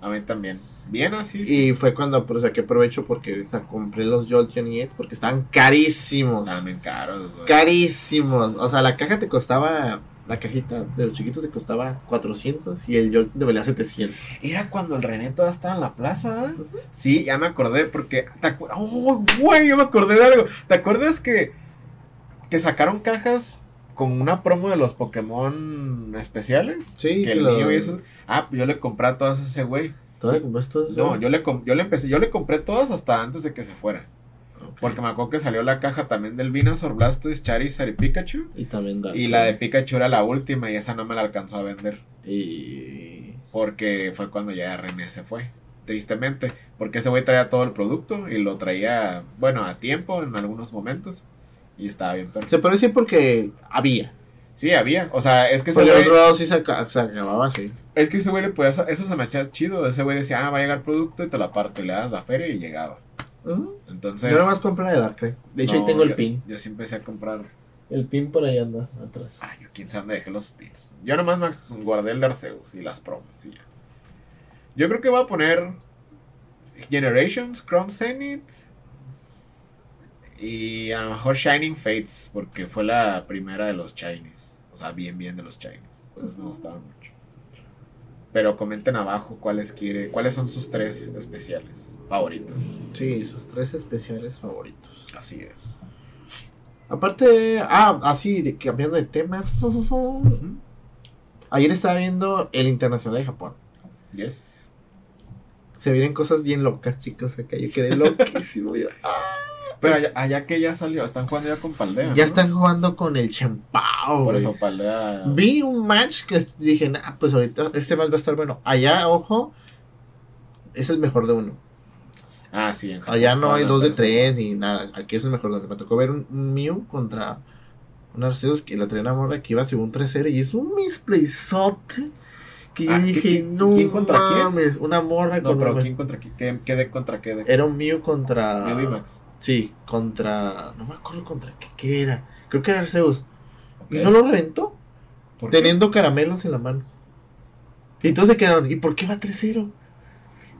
A mí también. Bien así. sí.
Y fue cuando pues, saqué provecho porque o sea, compré los Jolteon y porque estaban carísimos.
También caros.
Carísimos. O sea, la caja te costaba, la cajita de los chiquitos te costaba 400 y el Jolteon te valía 700.
Era cuando el René todavía estaba en la plaza. ¿eh? Sí, ya me acordé porque. ¿te acu- ¡Oh, güey! Ya me acordé de algo. ¿Te acuerdas que, que sacaron cajas con una promo de los Pokémon especiales?
Sí,
que el
lo-
niño y eso. Ah, pues yo le compré a todas a ese güey.
¿Todavía compraste todo eso?
No, yo le, yo le empecé, yo le compré todas hasta antes de que se fuera. Porque me acuerdo que salió la caja también del Venusaur, Blastoise, Charizard y Pikachu.
Y también.
Y la de Pikachu era la última y esa no me la alcanzó a vender.
Y...
Porque fue cuando ya René se fue. Tristemente. Porque ese güey traía todo el producto y lo traía, bueno, a tiempo en algunos momentos. Y estaba bien perfecto.
Se puede decir porque había.
Sí, había. O sea, es que ese
Por el
güey.
otro lado sí se, aca- se acababa así.
Es que ese güey le podía. Eso se me hacía chido. Ese güey decía, ah, va a llegar producto y te la parto. Y le das la feria y llegaba. Entonces.
Yo nomás compré la de Darkrai. De hecho,
no,
ahí tengo el
yo-
pin.
Yo sí empecé a comprar.
El pin por ahí anda, atrás.
Ay, yo quién sabe dónde dejé los pins. Yo nomás me guardé el de Arceus y las promos y ya. Yo creo que voy a poner Generations, Crown Zenith y a lo mejor Shining Fates porque fue la primera de los Shinies. O sea, bien, bien de los Shinies. Pues me gustaron mucho. Pero comenten abajo cuáles quiere, cuáles son sus tres especiales favoritos.
Sí, sus tres especiales favoritos.
Así es.
Aparte, ah, así, de, cambiando de temas. Ayer estaba viendo el Internacional de Japón.
Yes.
Se vienen cosas bien locas, chicos. Acá yo quedé loquísimo. yo, ah.
Pero allá, allá que ya salió, están jugando ya con Paldea.
Ya
¿no?
están jugando con el Chempao.
Por eso Paldea.
Vi un match que dije, nah, pues ahorita este match va a estar bueno. Allá, ojo, es el mejor de uno.
Ah, sí, en Japón
Allá no hay dos de tres ni nada. Aquí es el mejor de uno. Me tocó ver un, un Mew contra un Arceus que la traía una morra que iba según 3-0 y es un misplayzote. Que yo
Ah, ¿qué-
dije,
qué-
no
quién contra quién?
mames, una morra
No,
con
pero ¿quién contra quién? ¿Qué, qué de contra qué? De...
Era un Mew contra.
Mew Max.
Sí, contra. No me acuerdo contra qué, qué era. Creo que era Arceus. Y no lo reventó.
¿Por qué?
teniendo caramelos en la mano. Y se quedaron, ¿y por qué va 3-0?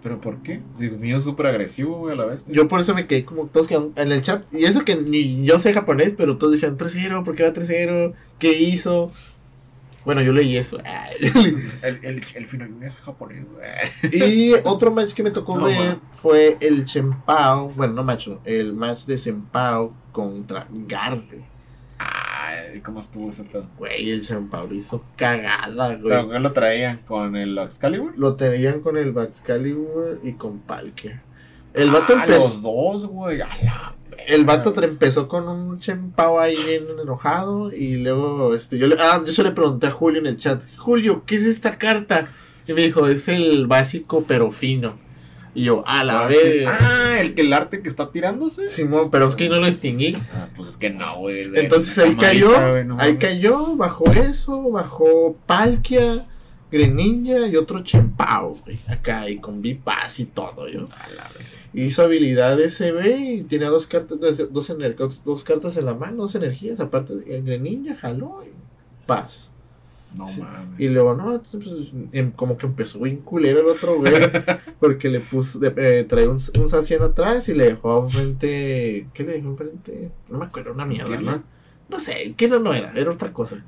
¿Pero por qué? Si mío es súper agresivo, güey, a la vez.
Yo por eso me quedé como todos quedaron en el chat. Y eso que ni yo sé japonés, pero todos decían 3-0, ¿por qué va 3-0? ¿Qué hizo? Bueno, yo leí eso.
El, el, el final es japonés, güey.
y otro match que me tocó
No,
ver fue el Chempao. Bueno, no macho, el match de Chempao contra Garde.
Ay, ¿cómo estuvo ese pedo?
Güey, el Chempao lo hizo cagada, güey.
¿Pero qué lo traían? ¿Con el Excalibur?
Lo tenían con el Excalibur y con Palkia. El vato
ah,
empezó.
los dos, güey. a la
El vato empezó con un chempao ahí bien enojado y luego este yo le ah, yo se le pregunté a Julio en el chat, "Julio, ¿qué es esta carta?" Y me dijo, "Es el básico pero fino." Y yo, "A la
Ah,
verga."
Ah, el que el arte que está tirándose.
Simón, pero es que no lo distinguí.
Ah, Pues es que no, güey.
Entonces ahí cayó,
no
ahí cayó, bajó eso, bajó Palkia, Greninja y otro Chempao, güey. Acá, y con Vipaz y todo, yo.
A la vez.
Hizo habilidad SB y tenía dos cartas, dos, dos, dos cartas en la mano, dos energías, aparte de el Greninja, jaló y paz.
No
Sí.
mames.
Y luego, no, entonces, em, como que empezó bien culero el otro güey, porque le puso, de- eh, traía un, un Zacian atrás y le dejó enfrente, ¿qué le dejó enfrente? No me acuerdo, una mierda. ¿no? No sé, ¿qué no, no era? Era otra cosa.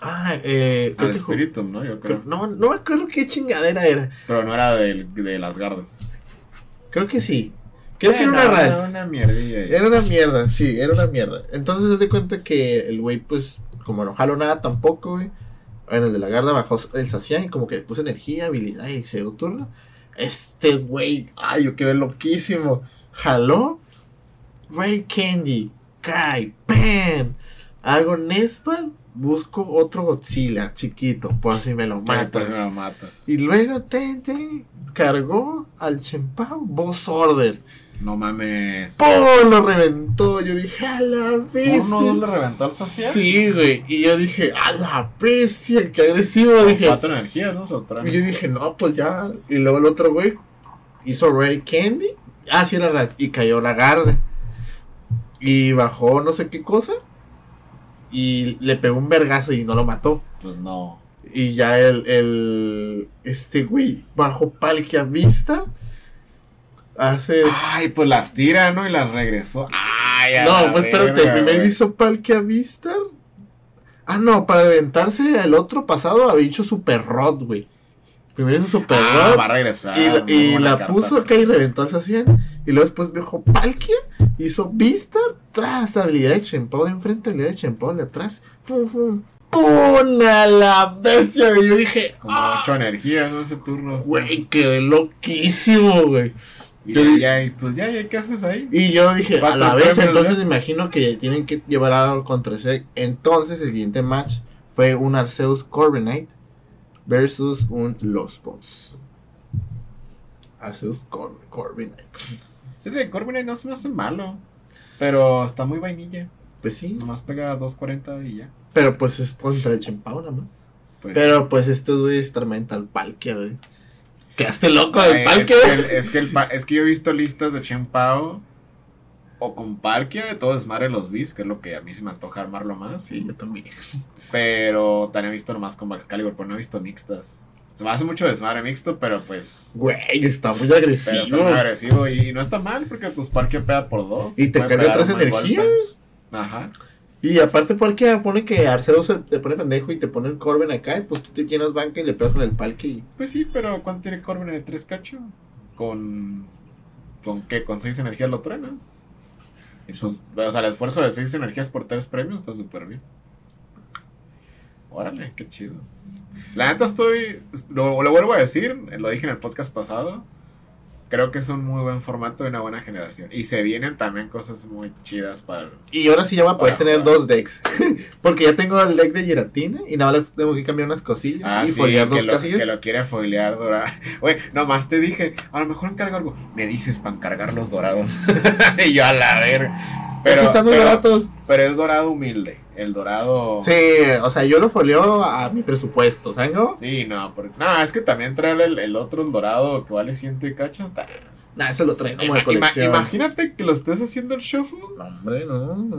Ah, eh,
Al
que
Spiritomb, ¿no? Yo creo.
no, no me acuerdo qué chingadera era.
Pero no era del- de las gardas.
Creo que sí. Creo que era una
Bueno,
Rals.
Una mierdilla. ahí.
Era una mierda, sí, era una mierda. Entonces, haz de cuenta que el güey, pues, como no jaló nada tampoco, güey. En el de la garda bajó el Sacian y como que le puso energía, habilidad y se dio turno. Este güey, ay, yo quedé loquísimo. Jaló. Ready Candy. Kai. ¡Pam! Hago Nespal. Busco otro Godzilla chiquito, por si me lo
Que después
matas.
me lo matas.
Y luego Tente cargó al Chempao Boss Order.
No mames.
¡Pum! Lo reventó. Yo dije, a la bestia.
¿Uno le reventó al Sacian?
Sí, güey. Y yo dije, a la bestia, qué agresivo.
Con
Dije.
Cuatro energías, ¿no?
Y yo dije, no, pues ya. Y luego el otro güey hizo Ready Candy. Ah, sí, era Rats. Y cayó la garde. Y bajó no sé qué cosa. Y le pegó un vergazo y no lo mató.
Pues no.
Y ya el, el este güey bajó Palkia Vista. Hace.
Ay, pues las tira, ¿no? Y las regresó. Ay, a la
No, pues espérate,
verga, güey.
hizo Palkia Vistar. Ah, no, para aventarse el otro pasado había hecho Super Rod, güey. Primero hizo Super
Ah,
Rod
va a regresar.
y,
muy
y
buena
la
carta.
puso acá y reventó al Zacian. Y luego después dijo Palkia, hizo Vistar, tras habilidad de Chempao de enfrente, habilidad de Chempao de atrás. Fum, fum. ¡Pum! a la bestia! güey. Yo dije,
Como
¡ah!
ocho energías, ¿no? Ese turno.
Güey, quedé loquísimo, güey.
Y
yo-
ya, pues ya, ya, ¿qué haces ahí?
Y yo dije, a la vez, entonces me imagino que tienen que llevar algo contra ese. Entonces, el siguiente match fue un Arceus Corviknight versus un Los Bots. Arceus Cor Corviknight.
Ese de Corbin no se me hace malo. Pero está muy vainilla.
Pues sí,
Nomás pega 2.40 y ya.
pero pues es contra el Chempao nada más.
Pues,
Pero pues estos güeyes tormenta al Palkia, güey. Quedaste loco del
es,
Palkia.
que el- es, que el pa- es que yo he visto listas de Chen Pao o con Palkia de todo desmadre los bis, que es lo que a mí se me antoja armarlo más.
Sí, yo también.
Pero también he visto nomás con Excalibur, pero no he visto mixtas. Se me hace mucho desmadre mixto, pero pues.
Güey, está muy
Pero
agresivo.
está muy agresivo y, no está mal porque pues Palkia pega por dos.
y te carga otras
golpe.
energías.
Ajá.
Y aparte porque pone que Arceus se- te pone pendejo y te pone el Corben acá y pues tú te llenas banca y le pegas con el palque y...
Pues sí, pero ¿cuánto tiene Corbin de 3 cacho? Con. ¿Con qué? ¿Con 6 energías lo truenas? Pues, o sea, el esfuerzo de 6 energías por 3 premios está súper bien. Órale, qué chido. La neta estoy. Lo, lo vuelvo a decir, lo dije en el podcast pasado. Creo que es un muy buen formato de una buena generación. Y se vienen también cosas muy chidas para.
Y ahora sí ya va a poder tener dos decks. porque ya tengo el deck de Giratina y nada más tengo que cambiar unas cosillas
Ah,
y
sí,
dos
lo,
casillas.
que lo quiere foilear dorado. Güey, nomás te dije, a lo mejor encargo algo. Me dices para encargar los dorados. y yo a la verga.
Pero están muy
pero,
baratos.
pero es dorado humilde. El dorado.
Sí, o sea, yo lo foleo a mi presupuesto, ¿sabes? no?
Sí, no, porque, no, es que también traer el, el otro, el dorado, que vale ciento y cacho. está-
Nah, eso lo trae como de
Ima-
colección.
imagínate que lo estés haciendo el shuffle.
No, hombre, no, no.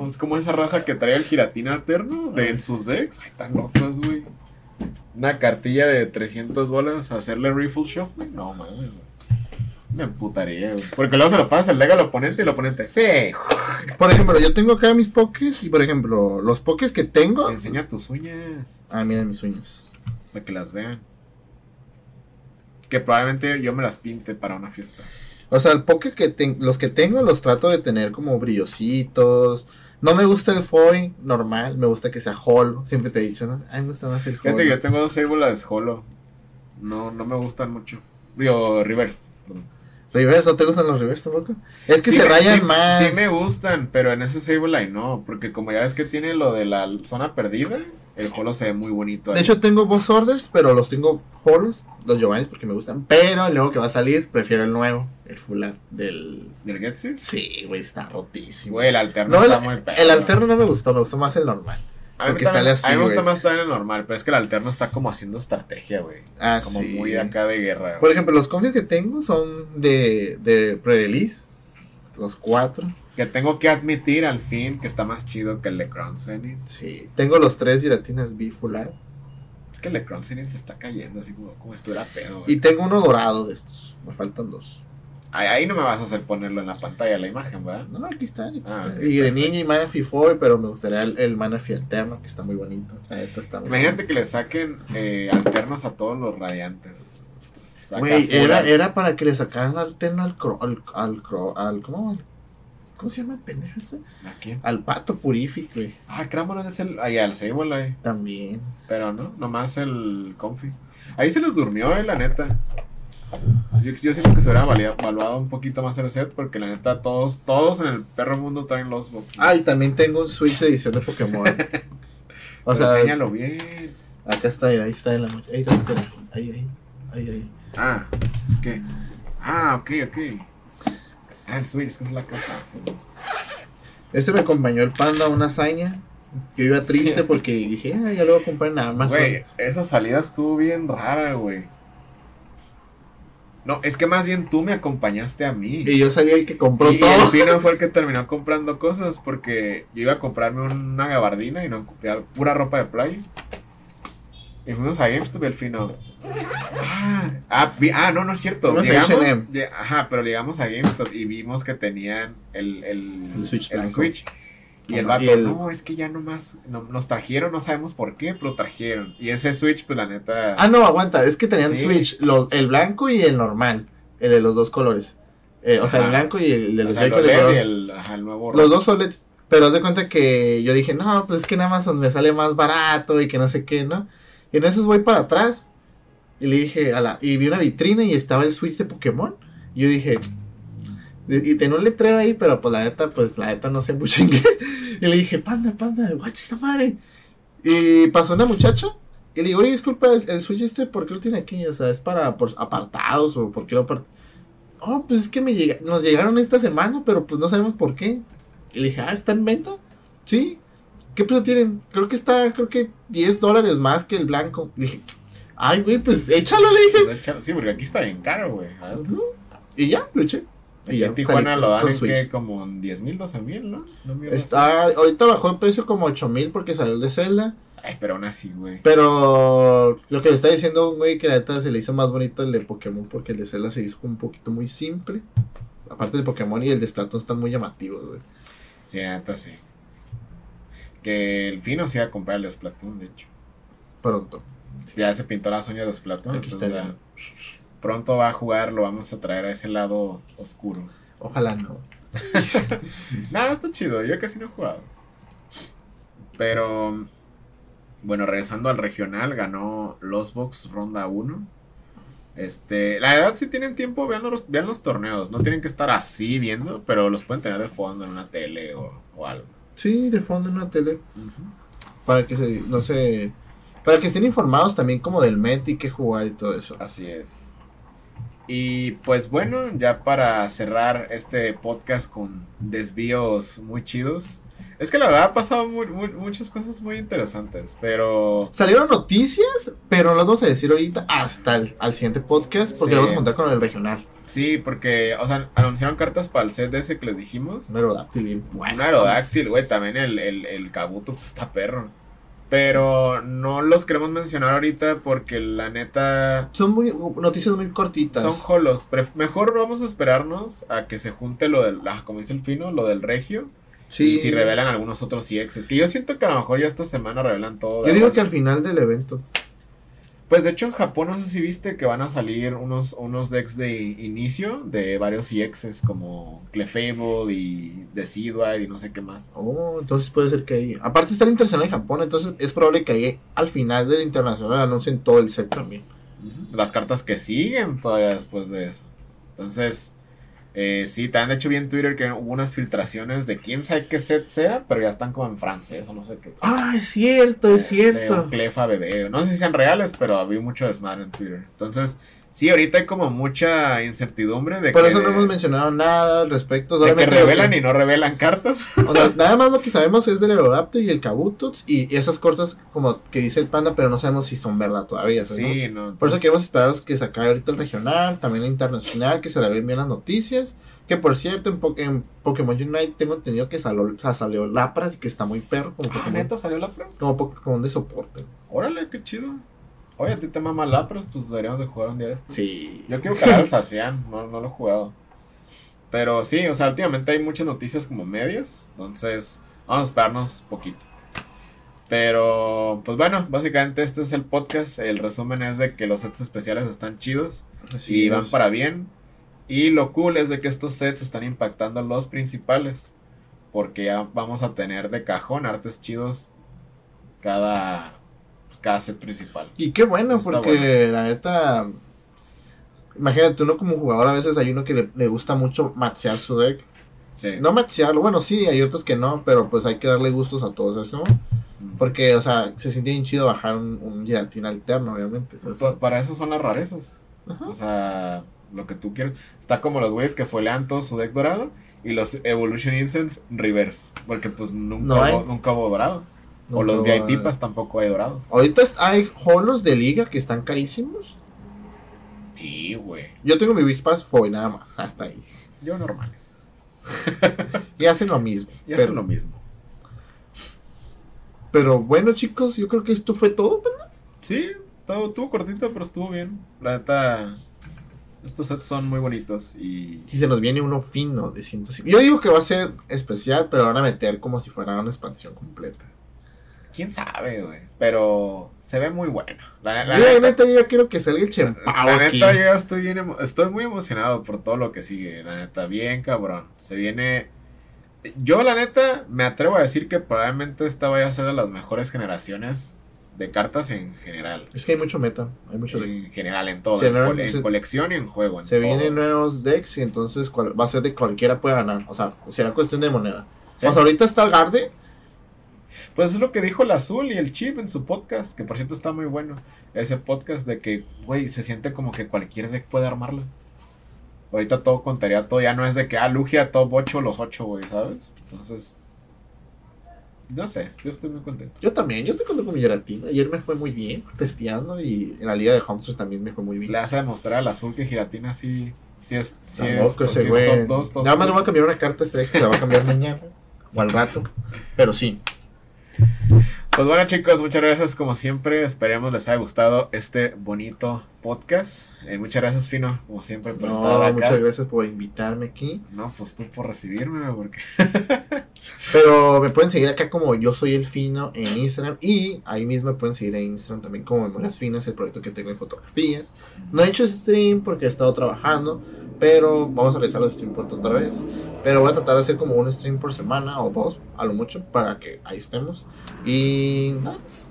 No, es como esa raza que trae el giratina eterno de en sus decks. Ay, tan locos, güey. Una cartilla de 300 bolas, hacerle riffle shuffle. No, mames. Me emputaría, güey. Porque luego se lo pasa el deck al oponente y el oponente. Sí.
Por ejemplo, yo tengo acá mis pokés y por ejemplo, los pokés que tengo...
Enseña tus uñas.
Ah, miren mis uñas.
Para que las vean. Que probablemente yo me las pinte para una fiesta.
O sea, el poke que ten- los que tengo los trato de tener como brillositos. No me gusta el foil normal, me gusta que sea holo. Siempre te he dicho, ¿no? A mí me gusta más el
Fíjate que yo
holo.
tengo dos bolas holo. No, no me gustan mucho. Digo, reverse. perdón.
¿Reverse? ¿No te gustan los reverse tampoco? Es que
Sí
se rayan
sí-
más.
Sí me gustan, pero en ese Sableye no, porque como ya ves que tiene lo de la zona perdida, El holo se ve muy bonito.
De hecho, tengo boss orders, pero los tengo holos, los Giovanni, porque me gustan. Pero el nuevo que va a salir, prefiero el nuevo, el full art del.
¿Del Getsis?
Sí, güey, está rotísimo.
Güey, el alterno
No, el,
está muy
el alterno no me gustó, me gustó más el normal.
A
porque sale así,
a mí me gusta más también el normal, pero es que el alterno está como haciendo estrategia, güey.
Ah,
Como
sí.
muy acá de guerra. güey.
Por ejemplo, los confis que tengo son de, de pre-release. Los cuatro.
Que tengo que admitir al fin que está más chido que el Lecron Zenith.
Sí. Tengo los tres giratinas B full art.
Es que el Lecron Zenith se está cayendo así como, como si estuviera pedo, güey.
Y tengo uno dorado de estos. Me faltan dos.
Ahí, no me vas a hacer ponerlo en la pantalla la imagen, ¿verdad?
No, aquí están. Aquí
Ah,
están.
ok,
y Greninja y Manaphy 4, pero me gustaría el, el Manaphy alterno, que está muy bonito. Está muy
Imagínate que le saquen eh, alternos a todos los radiantes.
Güey, era, era para que le sacaran alterno al cro, al, al, cro- al- ¿cómo? ¿Cómo se llama el pendejo este?
¿A quién?
Al pato Purific, güey.
Ah, Cramoran es el. Ahí al Sable ahí.
También.
Pero no, nomás el Confi. Ahí se los durmió, eh, la neta. Yo, yo siento que se hubiera valia- valuado un poquito más el set porque la neta todos, todos en el perro mundo traen los.
Ah, y también tengo un Switch de edición de Pokémon. o sea,
enséñalo bien.
acá está, ahí está en la mochila. Ahí, ahí, ahí, ahí, ahí.
Ah, ¿qué? Ah, ok, ok. Ah, el Switch, que es la casa. sí.
Este me acompañó el panda a una hazaña. Yo iba triste porque dije, ah, ya lo voy a comprar en Amazon.
Güey, esa salida estuvo bien rara, güey. No, es que más bien tú me acompañaste a mí.
Y yo sabía el que compró
Y el
todo.
Pino fue el que terminó comprando cosas porque yo iba a comprarme una gabardina y no pura ropa de playa. Y fuimos a GameStop y el Fino. Ah, ah, vi- ah, no, no es cierto. Llegamos,
H&M.
ajá, pero llegamos a GameStop y vimos que tenían el, el,
El Switch blanco.
Switch. Y el vato,
y el-
no, es que ya nomás no, nos trajeron, no sabemos por qué, pero trajeron. Y ese Switch, pues la neta.
Ah, no, aguanta. Es que tenían
Sí.
Switch, los- el blanco y el normal. El de los dos colores. Eh, o sea, el blanco y el de
o
los
sea,
Joy-Con
el
de
OLED
color.
y el, ajá, el nuevo
Los dos OLED. Pero haz de cuenta que yo dije, no, pues es que en Amazon me sale más barato y que no sé qué, ¿no? Y en esos voy para atrás. Y le dije, a la, y vi una vitrina y estaba el Switch de Pokémon. Y yo dije, y tenía un letrero ahí, pero pues la neta, pues la neta no sé mucho inglés. Y le dije, panda, panda, guacha esta madre. Y pasó una muchacha. Y le digo, oye, disculpa, el, el Switch este, ¿por qué lo tiene aquí? O sea, ¿es para por apartados o por qué lo Oh, pues es que me llega, nos llegaron esta semana, pero pues no sabemos por qué. Y le dije, ah, ¿está en venta? Sí. ¿Qué precio tienen? Creo que está, creo que 10 dólares más que el blanco. dije, ay, güey, pues échalo, le dije.
Pues, échalo. Sí, porque aquí está bien caro, güey.
Y ya, lo eché. Y
en Tijuana lo dan en que como en 10 mil, 12 mil, ¿no? No
Está, ahorita bajó el precio como 8 mil porque salió el de Zelda.
Ay, pero aún así, güey.
Pero lo que le está diciendo güey que la neta se le hizo más bonito el de Pokémon porque el de Zelda se hizo un poquito muy simple. Aparte de Pokémon y el de Splatoon están muy llamativos, güey.
Sí, la neta sí. Que el Fino se iba a comprar el de Splatoon, de hecho.
Pronto.
Ya se pintó las uñas de Splatoon.
Aquí está
ya pronto va a jugar, lo vamos a traer a ese lado oscuro.
Ojalá no.
Nada, está chido, yo casi no he jugado. Pero, bueno, regresando al regional, ganó Los Box Ronda 1. Este, la verdad, si tienen tiempo, vean los, vean los torneos. No tienen que estar así viendo, pero los pueden tener de fondo en una tele o, o algo.
Sí, de fondo en una tele. Para que se, no sé, para que estén informados también como del Met y qué jugar y todo eso.
Así es. Y pues bueno, ya para cerrar este podcast con desvíos muy chidos. Es que la verdad ha pasado mu- mu- muchas cosas muy interesantes, pero...
Salieron noticias, pero no las vamos a decir ahorita hasta el al siguiente podcast porque
Sí.
lo vamos a contar con el regional.
Sí, porque, o sea, anunciaron cartas para el set de ese que les dijimos.
Un aerodáctil bien bueno.
Un aerodáctil, güey, también el, el, el Kabuto está perro. Pero no los queremos mencionar ahorita porque la neta
Son muy, noticias muy cortitas.
son holos. Pref- Mejor vamos a esperarnos a que se junte lo del, ah, como dice el Pino, lo del Regio.
sí.
Y si revelan algunos otros CXs. Que yo siento que a lo mejor ya esta semana revelan todo.
Yo digo que al final del evento.
Pues de hecho en Japón no sé si viste que van a salir unos, unos decks de inicio de varios CXs como Clefable y Decidueye y no sé qué más.
Oh, entonces puede ser que ahí. Aparte estar internacional en Japón, entonces es probable que ahí al final del internacional anuncien todo el set también.
Las cartas que siguen todavía después de eso. Entonces, Eh, sí, te han hecho bien Twitter que hubo unas filtraciones de quién sabe qué set sea, pero ya están como en francés o no sé qué.
Ah, es cierto, es
De- De
cierto.
un clefa bebé. No sé si sean reales, pero había mucho desmadre en Twitter. Entonces, sí, ahorita hay como mucha incertidumbre de
Por
que,
eso no hemos mencionado nada al respecto.
de que
solamente
revelan
que-
y no revelan cartas.
O sea, nada más lo que sabemos es del Aerodaptor y el Kabutops y esas cortas como que dice el panda, pero no sabemos si son verdad todavía. ¿sabes?
Sí, no.
Por eso
entonces-
queremos esperar que se acabe ahorita el regional, también el internacional, que se le bien las noticias. Que por cierto, en, Po- en Pokémon Unite tengo entendido que salió, salió Lapras y que está muy perro como
Ah,
Pokémon,
neta, salió la prueba.
como Pokémon de soporte.
Órale, qué chido. Oye, a ti te mama Lapras, pues deberíamos de jugar un día de esto.
Sí.
Yo quiero cargar el Sacian, no, no lo he jugado. Pero sí, o sea, últimamente hay muchas noticias como medias, entonces vamos a esperarnos poquito. Pero, pues bueno, básicamente este es el podcast. El resumen es de que los sets especiales están chidos y van para bien. Y lo cool es de que estos sets están impactando a los principales. Porque ya vamos a tener de cajón artes chidos cada, set principal.
Y qué bueno,
Está
porque la neta. Imagínate, uno como jugador a veces hay uno que le, le gusta mucho maxear su deck.
Sí.
No maxearlo, bueno, sí, hay otros que no, pero pues hay que darle gustos a todos eso.
Mm.
Porque, o sea, se siente bien chido bajar un, un giratina alterno, obviamente.
para eso son las rarezas.
Ajá.
O sea, lo que tú quieres. Está como los güeyes que folean todo su deck dorado y los Evolution Incense reverse. Porque pues nunca,
No hay.
hubo, nunca hubo dorado. O los VIP
haber.
pas tampoco hay dorados.
Ahorita hay holos de liga que están carísimos.
Sí, güey.
Yo tengo mi Vispas Foy nada más, hasta ahí.
Yo normales.
Y hacen lo mismo.
Y
pero,
hacen lo mismo.
pero bueno, chicos, yo creo que esto fue todo. pues,
Sí, estuvo, estuvo cortito, pero estuvo bien. La neta, estos sets son muy bonitos y...
Si se nos viene uno fino de 150. Yo digo que va a ser especial, pero van a meter como si fuera una expansión completa.
¿Quién sabe, güey? Pero se ve muy bueno. La, la
yo,
neta,
neta, yo ya quiero que salga el Chempao
la
aquí.
neta, yo ya estoy bien estoy muy emocionado por todo lo que sigue. La neta, bien cabrón. Se viene... Yo, la neta, me atrevo a decir que probablemente esta vaya a ser de las mejores generaciones de cartas en general.
Es que hay mucho meta, hay mucho deck.
En general, en todo.
Se
en, colección y en juego. En
Se
todo.
vienen nuevos decks y entonces cual- va a ser de cualquiera puede ganar. O sea, será cuestión de moneda.
Sí.
O sea, ahorita está el Garde.
Pues es lo que dijo el Azul y el Chip en su podcast, que por cierto está muy bueno. Ese podcast de que, güey, se siente como que cualquier deck puede armarla. Ahorita todo contaría todo, ya no es de que, ah, Lugia top 8 los 8, güey, ¿sabes? Entonces, no sé, yo estoy muy contento.
Yo también, yo estoy contento con mi Giratina. Ayer me fue muy bien testeando y en la liga de Hamsters también me fue muy bien.
Le hace demostrar al Azul que Giratina sí, sí es, sí es,
Tampoco
sí es top 2, top
Nada más le voy a cambiar una carta este deck que se va a cambiar mañana o al rato. Pero sí.
Pues bueno chicos, muchas gracias como siempre. Esperemos les haya gustado este bonito podcast. Eh, muchas gracias Fino, como siempre, por estar
No,
acá.
muchas gracias por invitarme aquí.
No, pues tú por recibirme, porque...
Pero me pueden seguir acá como yo soy el fino en Instagram. Y ahí mismo me pueden seguir en Instagram también como Memorias Finas, el proyecto que tengo de fotografías. No he hecho stream porque he estado trabajando. Pero vamos a realizar los stream pronto otra vez. Pero voy a tratar de hacer como un stream por semana o dos, a lo mucho, para que ahí estemos. Y nada más.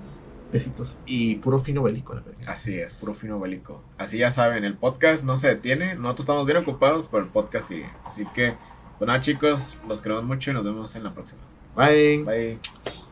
Besitos. Y puro fino bélico, la verdad.
Así es, puro fino bélico. Así ya saben, el podcast no se detiene. Nosotros estamos bien ocupados, pero el podcast sigue. Así que, pues nada, chicos, los queremos mucho y nos vemos en la próxima.
Bye.
Bye.